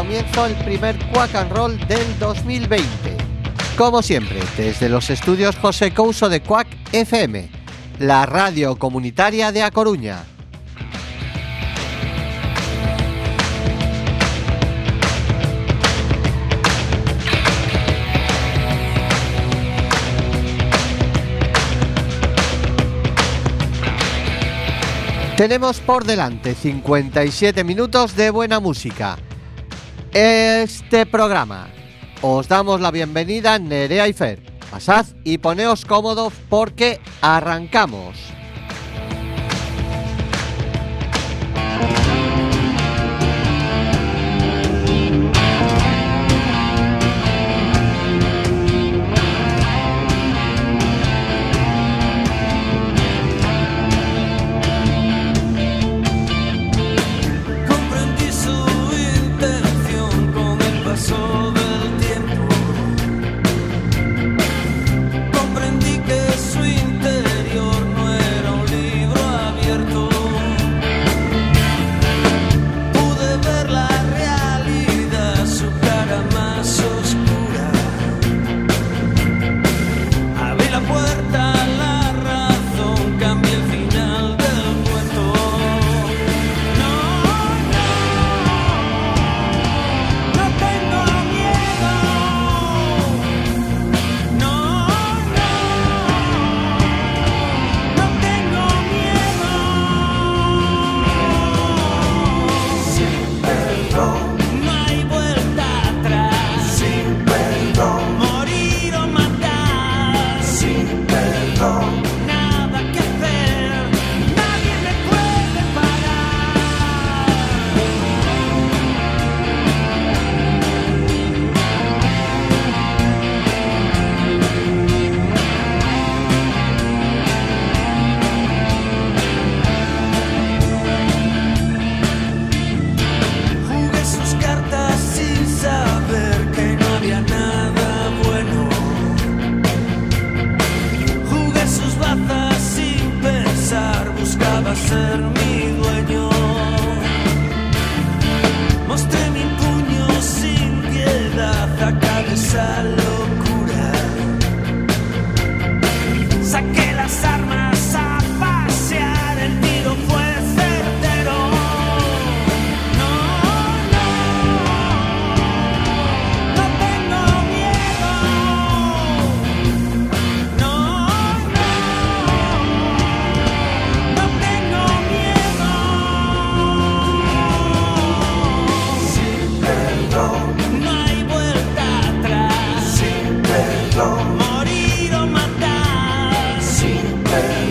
comienzo el primer Quack and Roll del 2020. Como siempre, desde los estudios José Couso de Quack FM, la radio comunitaria de A Coruña. Tenemos por delante 57 minutos de buena música este programa. Os damos la bienvenida Nerea y Fer. Pasad y poneos cómodos porque arrancamos.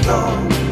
song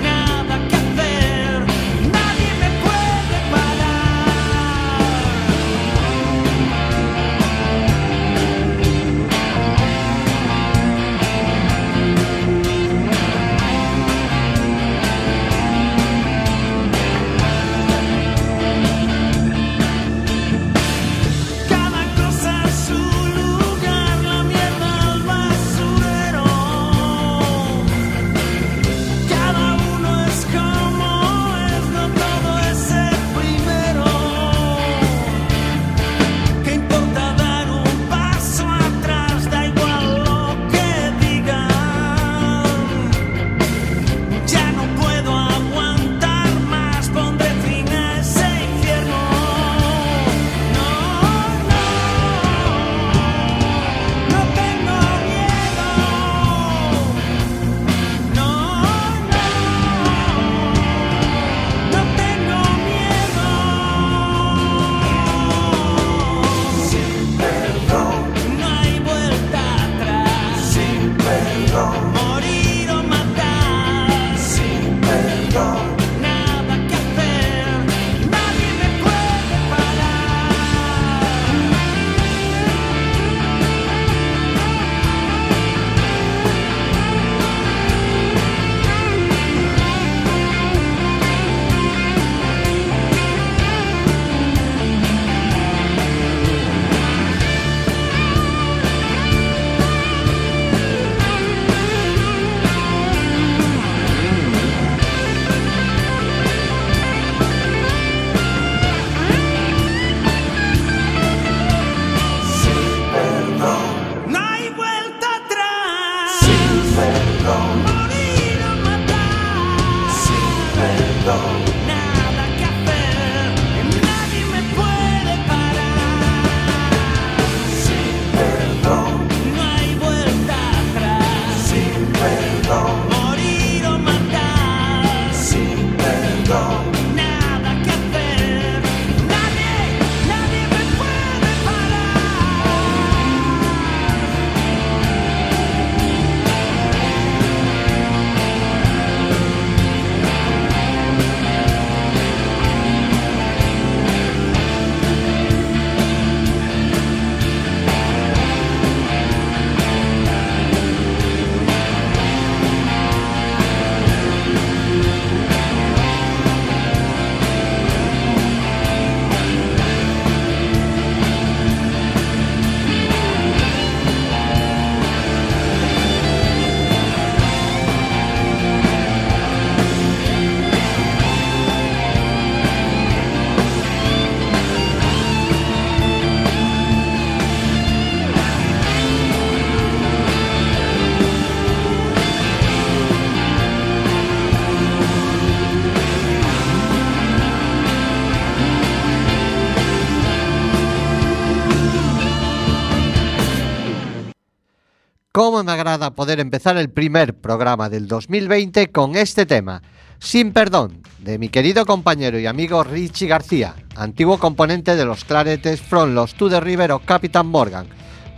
cómo me agrada poder empezar el primer programa del 2020 con este tema, Sin Perdón, de mi querido compañero y amigo Richie García, antiguo componente de los claretes From Los to River o Captain Morgan.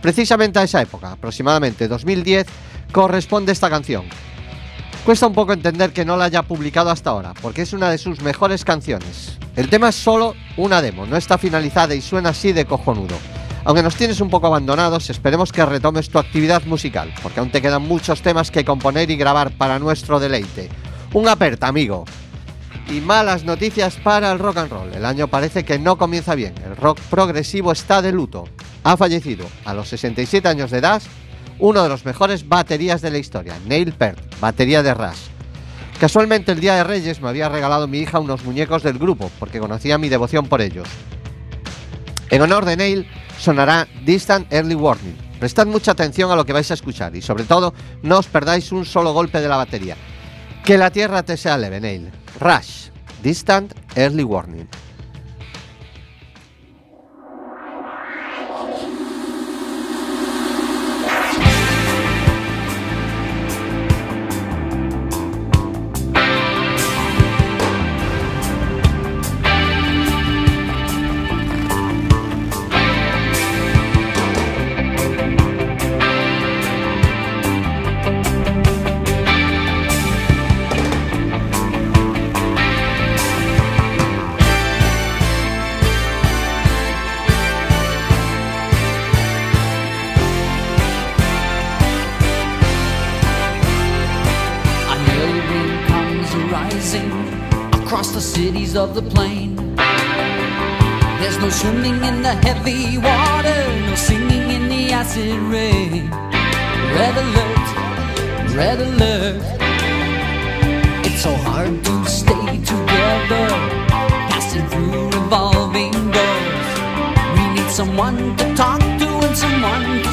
Precisamente a esa época, aproximadamente 2010, corresponde esta canción. Cuesta un poco entender que no la haya publicado hasta ahora, porque es una de sus mejores canciones. El tema es solo una demo, no está finalizada y suena así de cojonudo. Aunque nos tienes un poco abandonados, esperemos que retomes tu actividad musical, porque aún te quedan muchos temas que componer y grabar para nuestro deleite. Un aperta, amigo. Y malas noticias para el rock and roll. El año parece que no comienza bien. El rock progresivo está de luto. Ha fallecido a los 67 años de edad uno de los mejores baterías de la historia, Neil Peart, batería de Rush. Casualmente el día de Reyes me había regalado mi hija unos muñecos del grupo, porque conocía mi devoción por ellos. En honor de Neil sonará Distant Early Warning. Prestad mucha atención a lo que vais a escuchar y sobre todo no os perdáis un solo golpe de la batería. Que la tierra te sea leve, Neil. Rush, Distant Early Warning. Of the plain. There's no swimming in the heavy water, no singing in the acid rain. Red alert, red alert. It's so hard to stay together, passing through revolving doors. We need someone to talk to and someone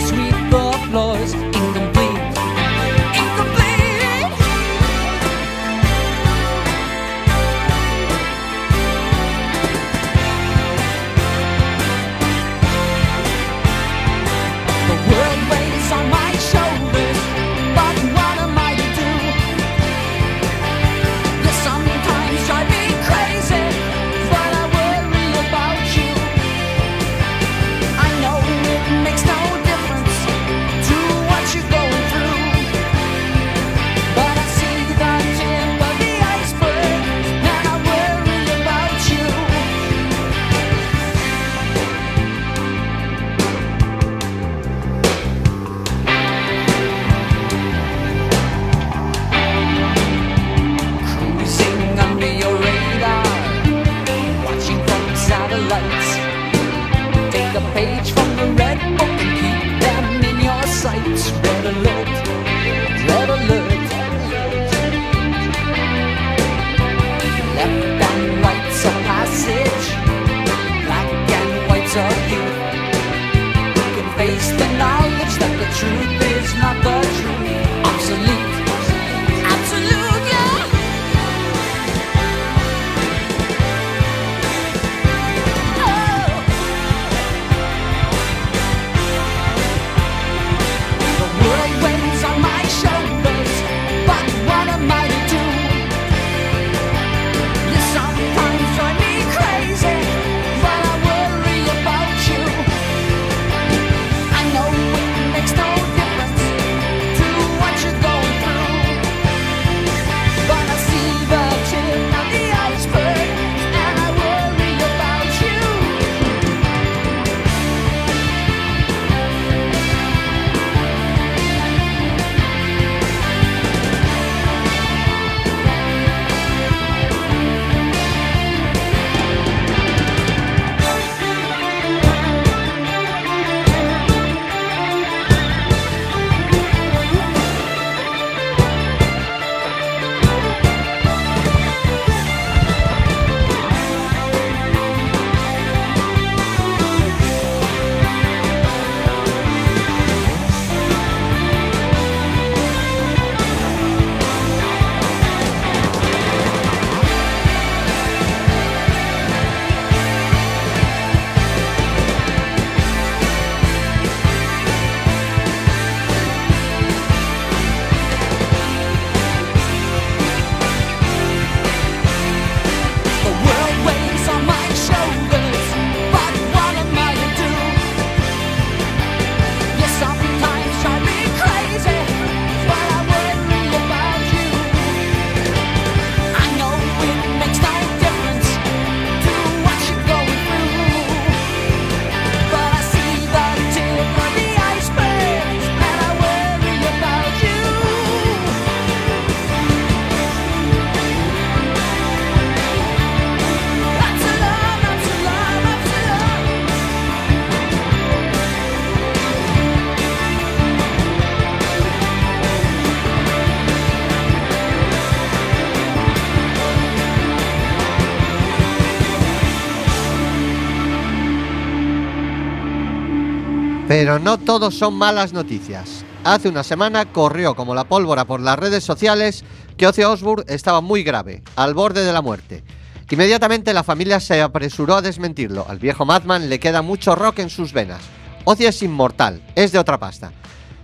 Pero no todos son malas noticias. Hace una semana corrió como la pólvora por las redes sociales que Ozzy Osbourne estaba muy grave, al borde de la muerte. Inmediatamente la familia se apresuró a desmentirlo. Al viejo Madman le queda mucho rock en sus venas. Ozzy es inmortal, es de otra pasta.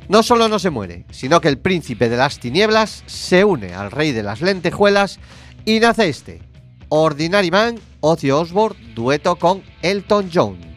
No solo no se muere, sino que el príncipe de las tinieblas se une al rey de las lentejuelas y nace este, Ordinary Man, Ozzy Osbourne, dueto con Elton John.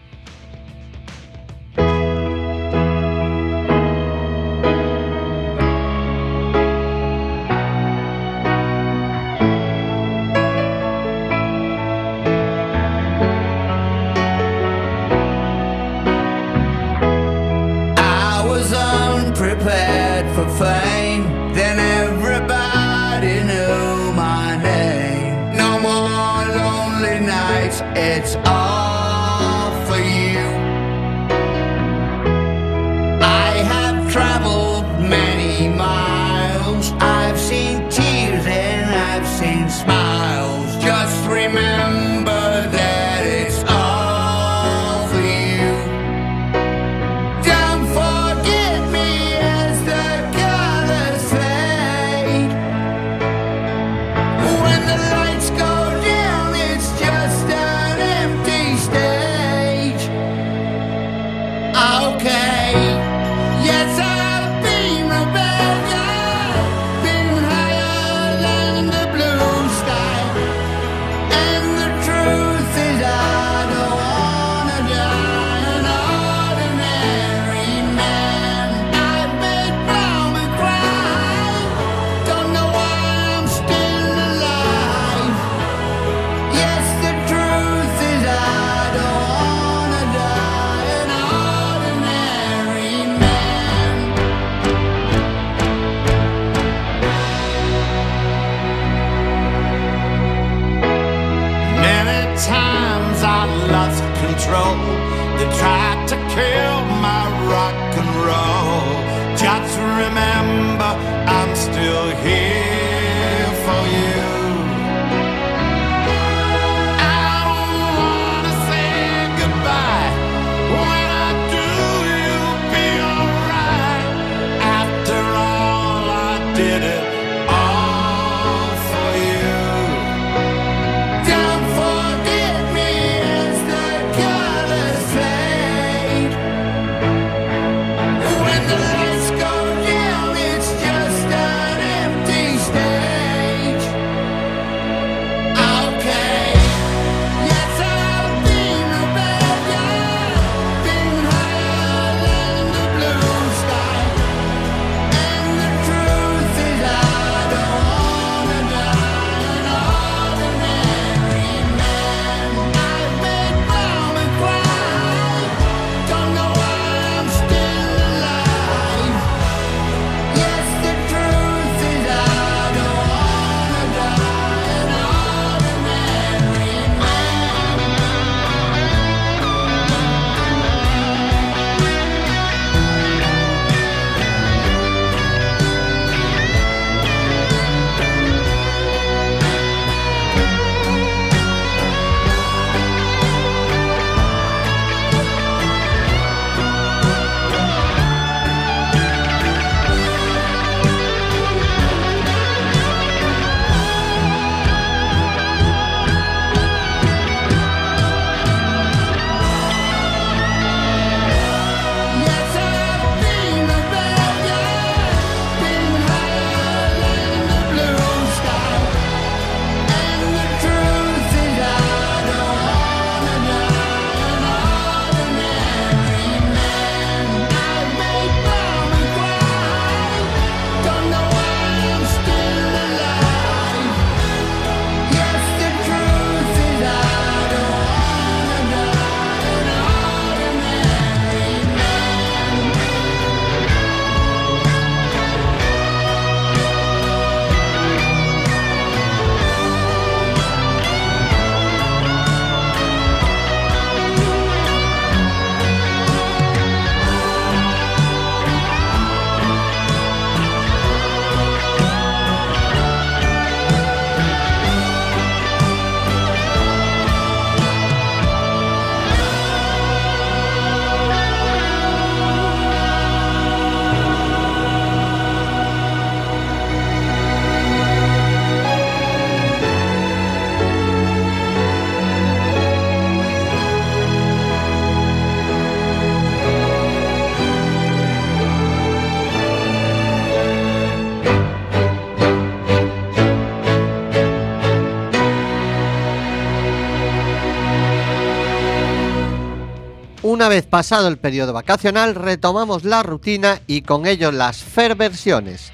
Una vez pasado el periodo vacacional, retomamos la rutina y con ello las fair versiones.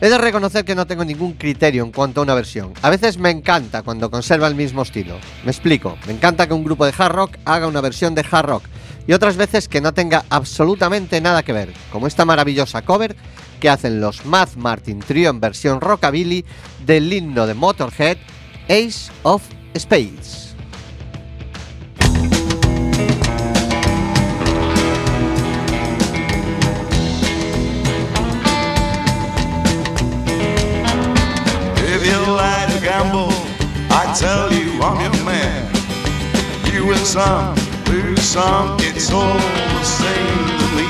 He de reconocer que no tengo ningún criterio en cuanto a una versión. A veces me encanta cuando conserva el mismo estilo. Me explico, me encanta que un grupo de hard rock haga una versión de hard rock y otras veces que no tenga absolutamente nada que ver, como esta maravillosa cover que hacen los Math Martin Trio en versión rockabilly del himno de Motorhead, Ace of Spades. Some, lose some, it's all the same to me.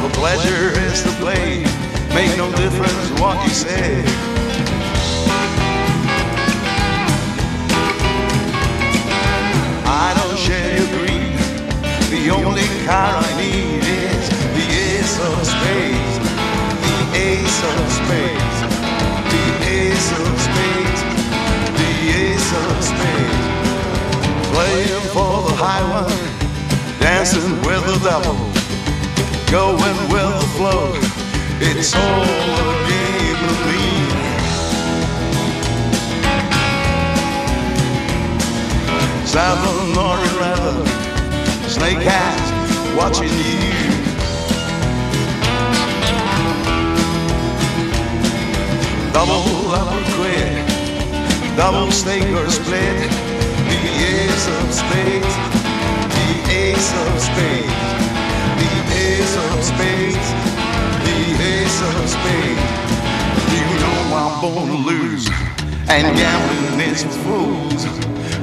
The pleasure is to play, make no difference what you say. I don't share your greed. The only car I need is the ace of spades. The ace of spades. With the devil. Going with the flow. It's all a game to me. Seven or eleven. Snake eyes watching you. Double up or quit, double stake or split. The ace of spades, ace of spades, the ace of spades, the ace of spades. You know I'm born to lose, and gambling is for fools.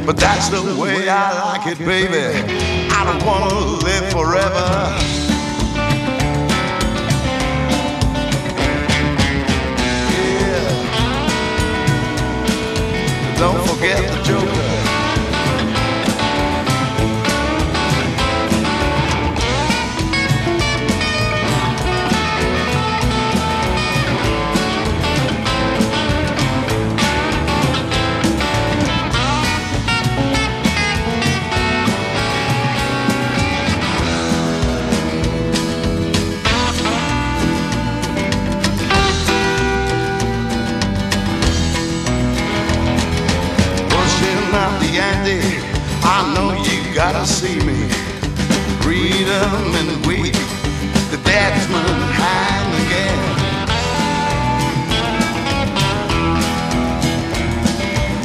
But that's the way I like it, baby. I don't wanna live forever. Don't forget the Joker. Gotta see me. Freedom and we, the batsman hang again.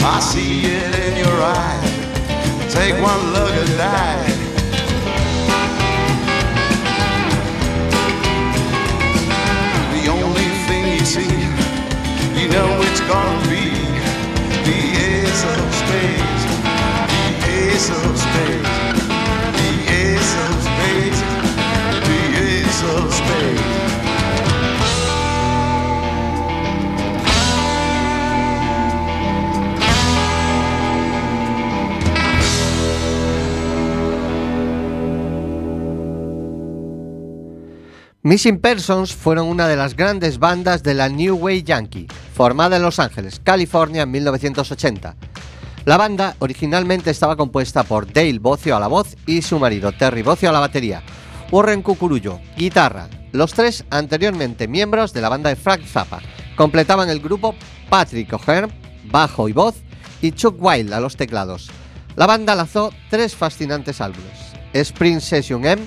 I see it in your eye. Take one look and die. Missing Persons fueron una de las grandes bandas de la New Wave Yankee, formada en Los Ángeles, California en 1980. La banda originalmente estaba compuesta por Dale Bocio a la voz y su marido Terry Bocio a la batería, Warren Cucurullo, guitarra. Los tres anteriormente miembros de la banda de Frank Zappa completaban el grupo Patrick O'Hearn, bajo y voz, y Chuck Wild a los teclados. La banda lanzó tres fascinantes álbumes: Spring Session M,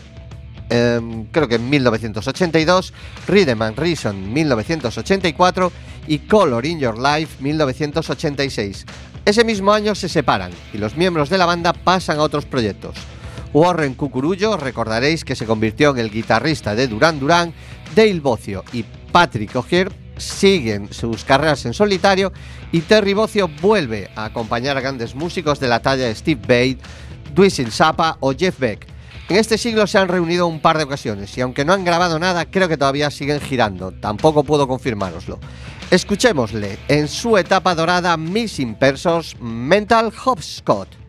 em, creo que en 1982, Rhythm and Reason 1984 y Color in Your Life 1986. Ese mismo año se separan y los miembros de la banda pasan a otros proyectos. Warren Cucurullo, recordaréis que se convirtió en el guitarrista de Duran Duran, Dale Bocio y Patrick O'Hearn siguen sus carreras en solitario y Terry Bocio vuelve a acompañar a grandes músicos de la talla de Steve Bate, Dweezil Zappa o Jeff Beck. En este siglo se han reunido un par de ocasiones y aunque no han grabado nada, creo que todavía siguen girando. Tampoco puedo confirmároslo. Escuchémosle en su etapa dorada Missing Persons Mental Hopscotch.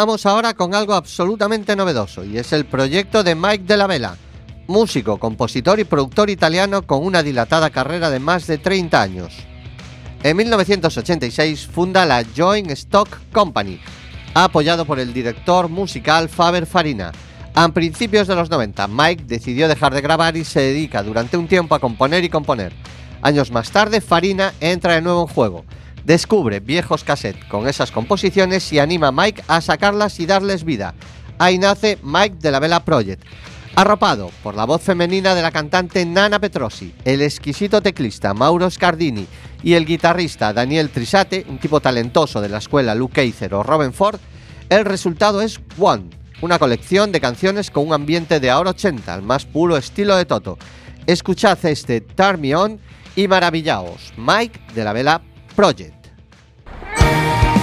Vamos ahora con algo absolutamente novedoso y es el proyecto de Mike de la Vela, músico, compositor y productor italiano con una dilatada carrera de más de 30 años. En 1986 funda la Joint Stock Company, apoyado por el director musical Faber Farina. A principios de los 90, Mike decidió dejar de grabar y se dedica durante un tiempo a componer y componer. Años más tarde, Farina entra de nuevo en juego. Descubre viejos cassettes con esas composiciones y anima a Mike a sacarlas y darles vida. Ahí nace Mike de la Vela Project. Arropado por la voz femenina de la cantante Nana Petrosi, el exquisito teclista Mauro Scardini y el guitarrista Daniel Trisate, un tipo talentoso de la escuela Luke Keiser o Robin Ford, el resultado es One, una colección de canciones con un ambiente de ahora 80, al más puro estilo de Toto. Escuchad este Turn Me On y maravillaos, Mike de la Vela Project. Bye.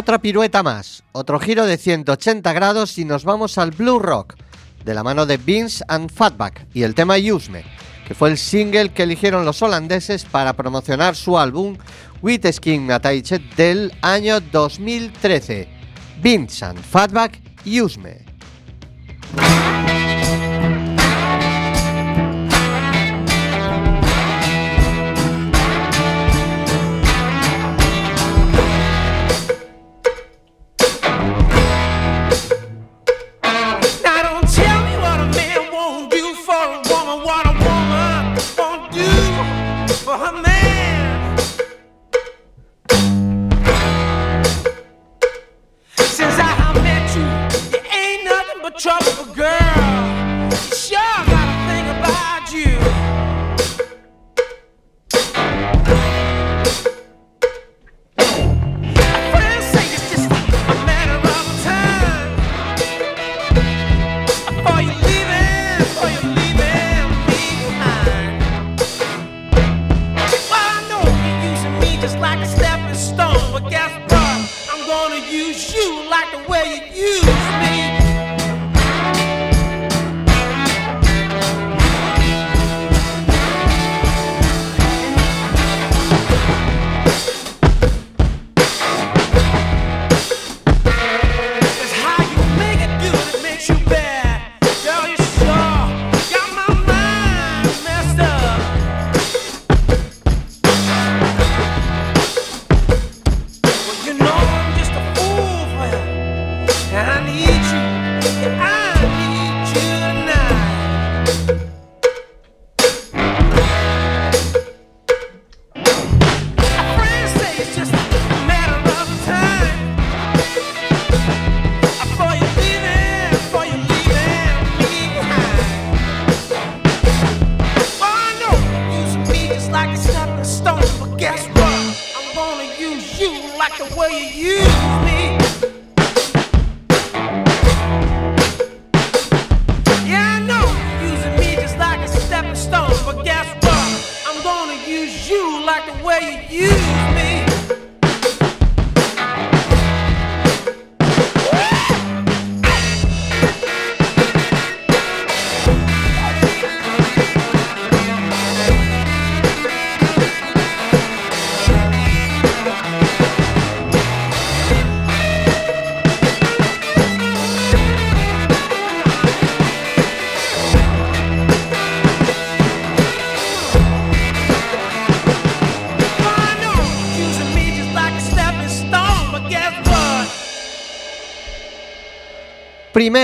Otra pirueta más, otro giro de 180 grados y nos vamos al Blue Rock, de la mano de Vince and Fatback y el tema Use Me, que fue el single que eligieron los holandeses para promocionar su álbum With Skin Attached del año 2013. Vince and Fatback Use Me.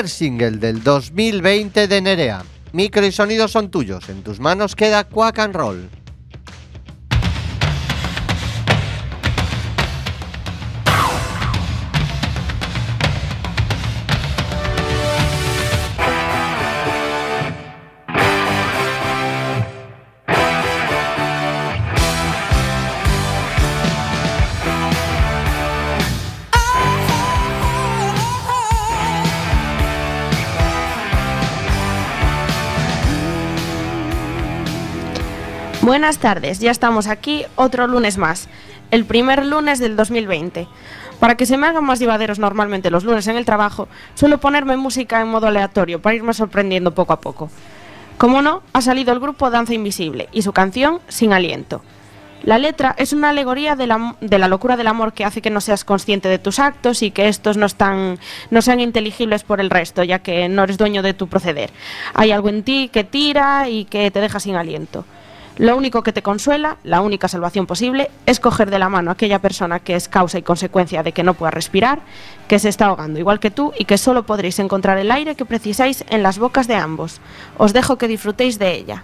Single del 2020 de Nerea. Micro y sonido son tuyos. En tus manos queda Quack and Roll. Buenas tardes, ya estamos aquí otro lunes más, el primer lunes del 2020. Para que se me hagan más llevaderos normalmente los lunes en el trabajo, suelo ponerme música en modo aleatorio para irme sorprendiendo poco a poco. Como no, ha salido el grupo Danza Invisible y su canción Sin Aliento. La letra es una alegoría de la, locura del amor que hace que no seas consciente de tus actos y que estos no sean inteligibles por el resto, ya que no eres dueño de tu proceder. Hay algo en ti que tira y que te deja sin aliento. Lo único que te consuela, la única salvación posible, es coger de la mano a aquella persona que es causa y consecuencia de que no pueda respirar, que se está ahogando igual que tú y que solo podréis encontrar el aire que precisáis en las bocas de ambos. Os dejo que disfrutéis de ella.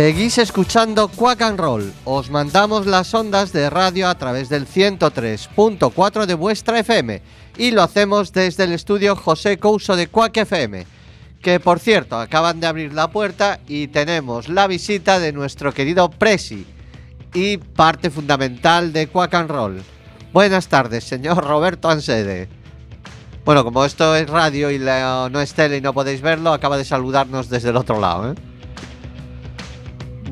Seguís escuchando Quack and Roll. Os mandamos las ondas de radio a través del 103.4 de vuestra FM y lo hacemos desde el estudio José Couso de Quack FM. Que por cierto, acaban de abrir la puerta y tenemos la visita de nuestro querido Presi y parte fundamental de Quack and Roll. Buenas tardes, señor Roberto Ansede. Bueno, como esto es radio y no es tele y no podéis verlo, acaba de saludarnos desde el otro lado. ¿eh?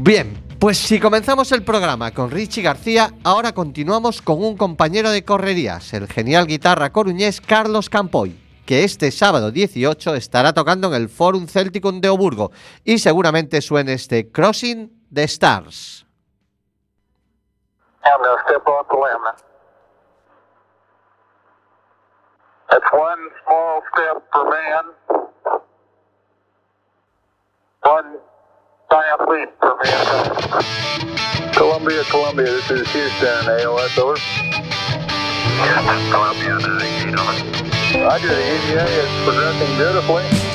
Bien, pues si comenzamos el programa con Richie García, ahora continuamos con un compañero de correrías, el genial guitarra coruñés Carlos Campoy, que este sábado 18 estará tocando en el Forum Celticum de Oburgo y seguramente suene este Crossing the Stars. Leap for mankind. Columbia, Columbia, this is Houston, AOS, over. Columbia, uh, 98, over. Roger, the EVA is progressing beautifully.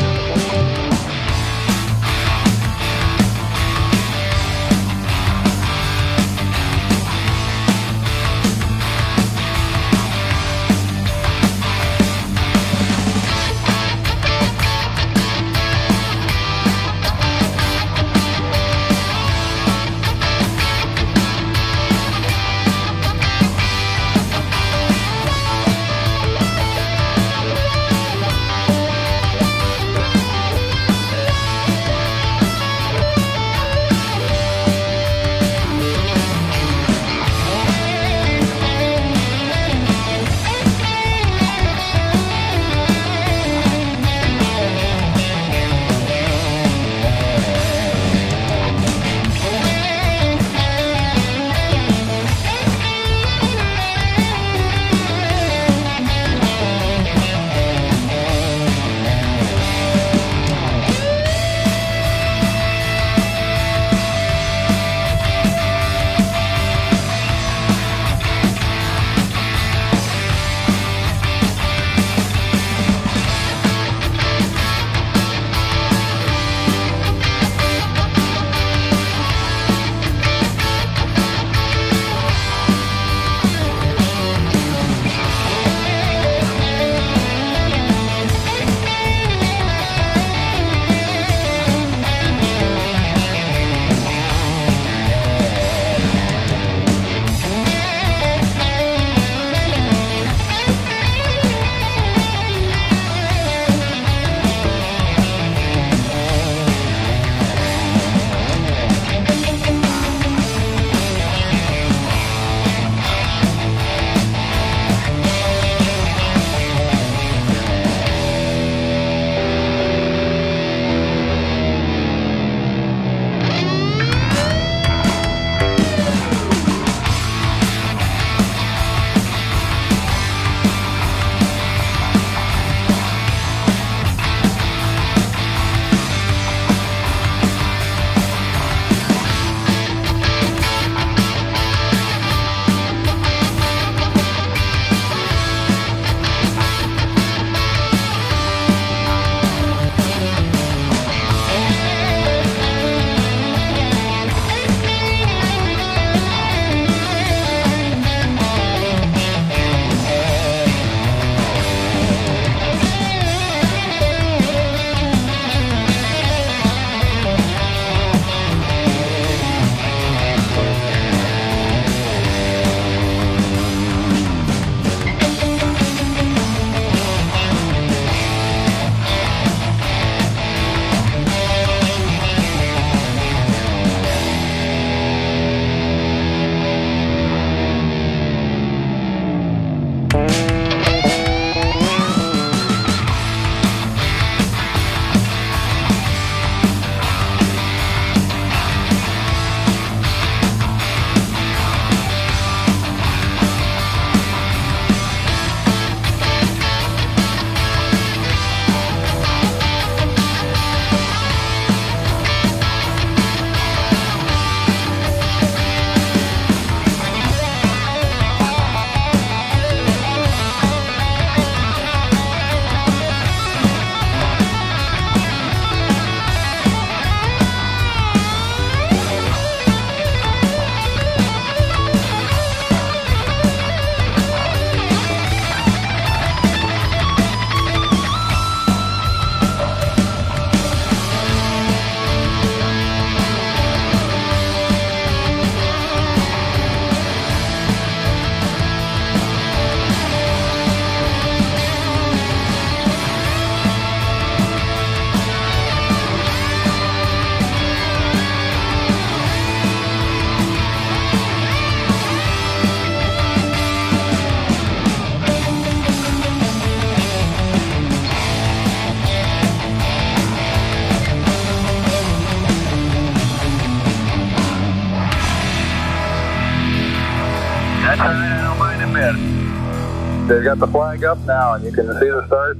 They've got the flag up now, and you can see the stars.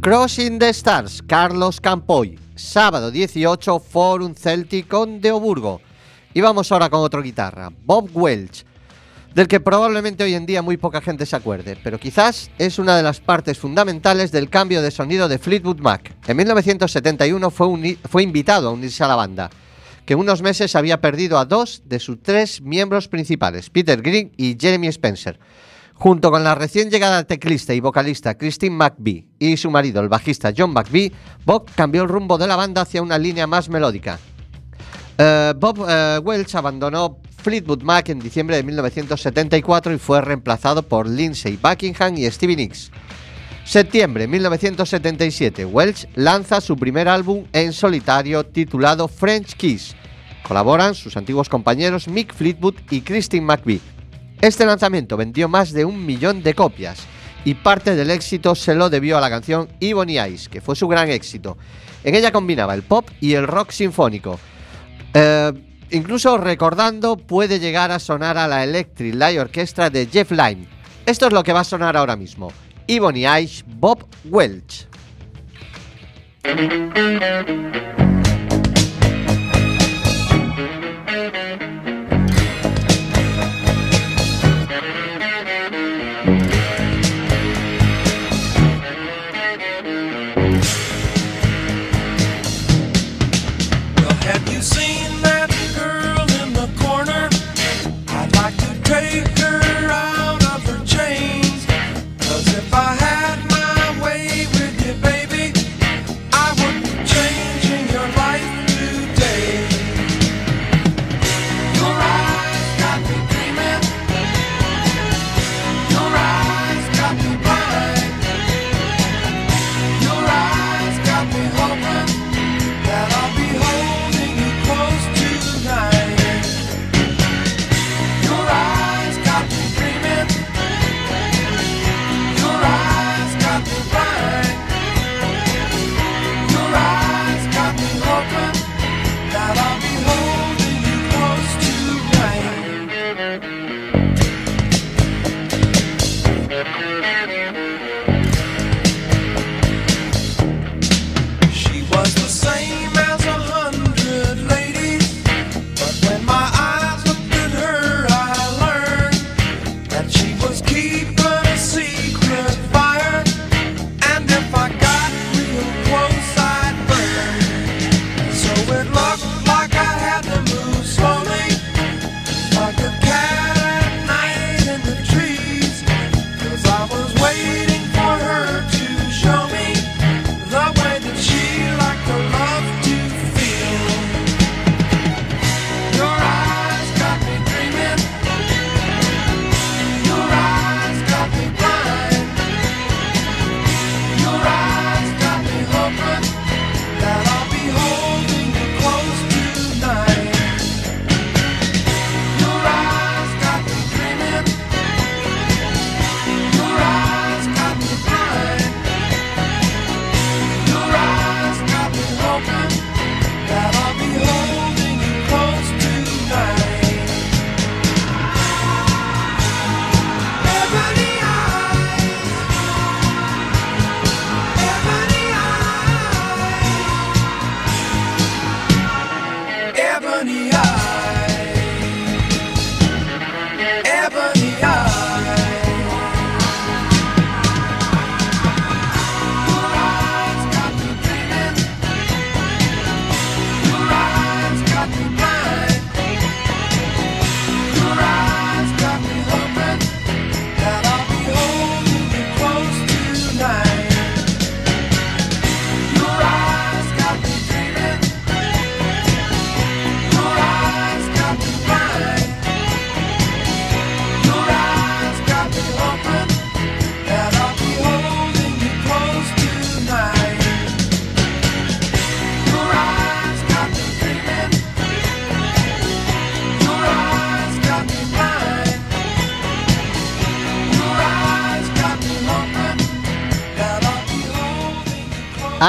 Crossing the Stars, Carlos Campoy. Sábado 18, Forum Celtic con Deoburgo. Y vamos ahora con otro guitarra, Bob Welch, del que probablemente hoy en día muy poca gente se acuerde, pero quizás es una de las partes fundamentales del cambio de sonido de Fleetwood Mac. En 1971 fue, fue invitado a unirse a la banda, que en unos meses había perdido a dos de sus tres miembros principales, Peter Green y Jeremy Spencer. Junto con la recién llegada teclista y vocalista Christine McVie y su marido, el bajista John McVie, Bob cambió el rumbo de la banda hacia una línea más melódica. Eh, Bob eh, Welch abandonó Fleetwood Mac en diciembre de 1974 y fue reemplazado por Lindsey Buckingham y Stevie Nicks. Septiembre 1977, Welch lanza su primer álbum en solitario titulado French Kiss. Colaboran sus antiguos compañeros Mick Fleetwood y Christine McVie. Este lanzamiento vendió más de un millón de copias y parte del éxito se lo debió a la canción Ebony Eyes, que fue su gran éxito. En ella combinaba el pop y el rock sinfónico. Eh, incluso recordando puede llegar a sonar a la Electric Light Orchestra de Jeff Lynne. Esto es lo que va a sonar ahora mismo. Ebony Eyes, Bob Welch.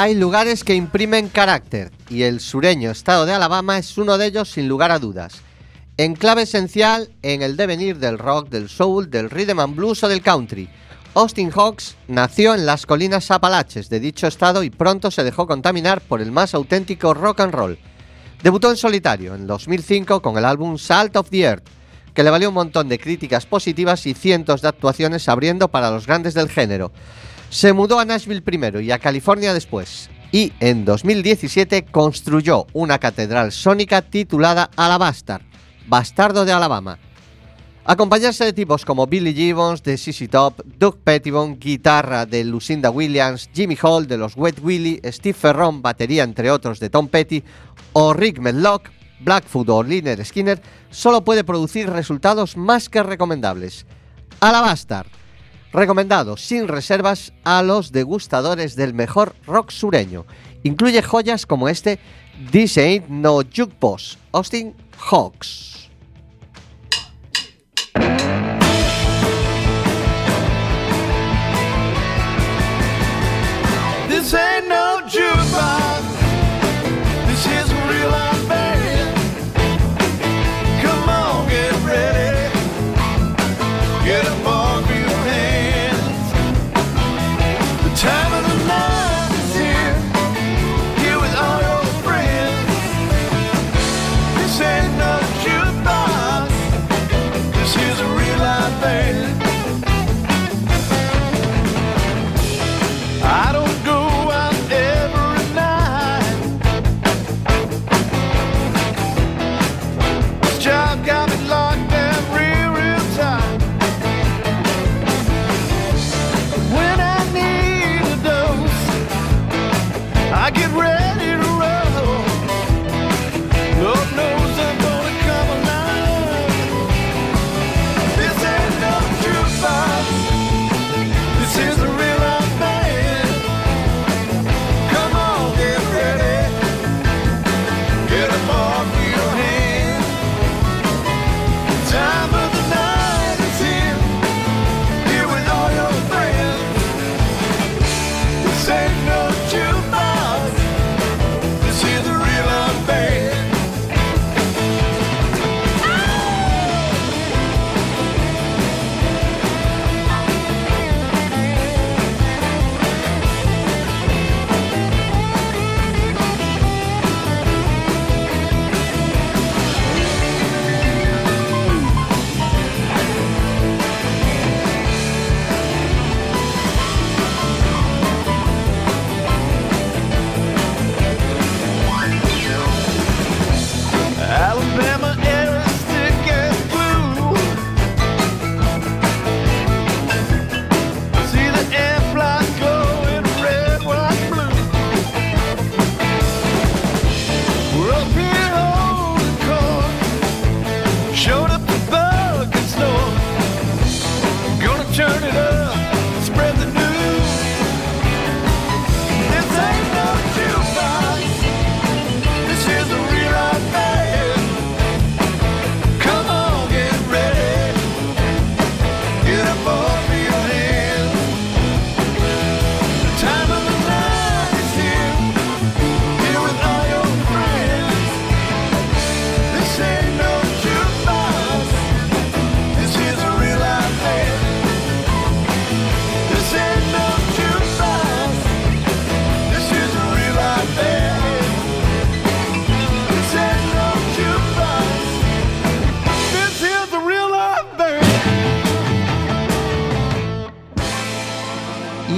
Hay lugares que imprimen carácter y el sureño estado de Alabama es uno de ellos sin lugar a dudas. enclave esencial en el devenir del rock, del soul, del rhythm and blues o del country. Austin Hawks nació en las colinas Apalaches de dicho estado y pronto se dejó contaminar por el más auténtico rock and roll. Debutó en solitario en 2005 con el álbum Salt of the Earth, que le valió un montón de críticas positivas y cientos de actuaciones abriendo para los grandes del género. Se mudó a Nashville primero y a California después, y en 2017 construyó una catedral sónica titulada Alabastar, Bastardo de Alabama. Acompañarse de tipos como Billy Gibbons de CC Top, Doug Pettibone, guitarra de Lucinda Williams, Jimmy Hall de los Wet Willie, Steve Ferron, batería entre otros de Tom Petty, o Rick Medlock, Blackfoot o Liner Skinner, solo puede producir resultados más que recomendables. Alabastar, recomendado sin reservas a los degustadores del mejor rock sureño. Incluye joyas como este This Ain't No Jukebox, Austin Hawks.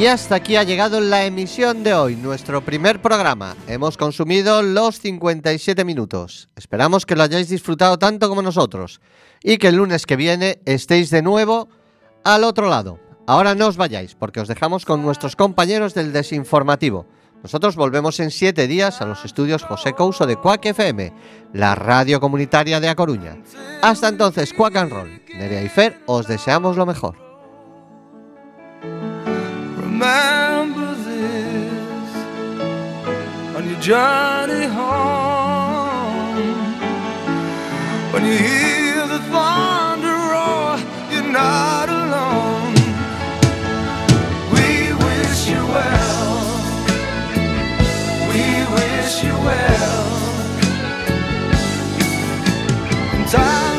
Y hasta aquí ha llegado la emisión de hoy, nuestro primer programa. Hemos consumido los 57 minutos. Esperamos que lo hayáis disfrutado tanto como nosotros y que el lunes que viene estéis de nuevo al otro lado. Ahora no os vayáis porque os dejamos con nuestros compañeros del desinformativo. Nosotros volvemos en siete días a los estudios José Couso de Cuac FM, la radio comunitaria de A Coruña. Hasta entonces, Cuac and Roll. Nerea y Fer, os deseamos lo mejor. Remember this on your journey home. When you hear the thunder roar, you're not alone. We wish you well. We wish you well. Time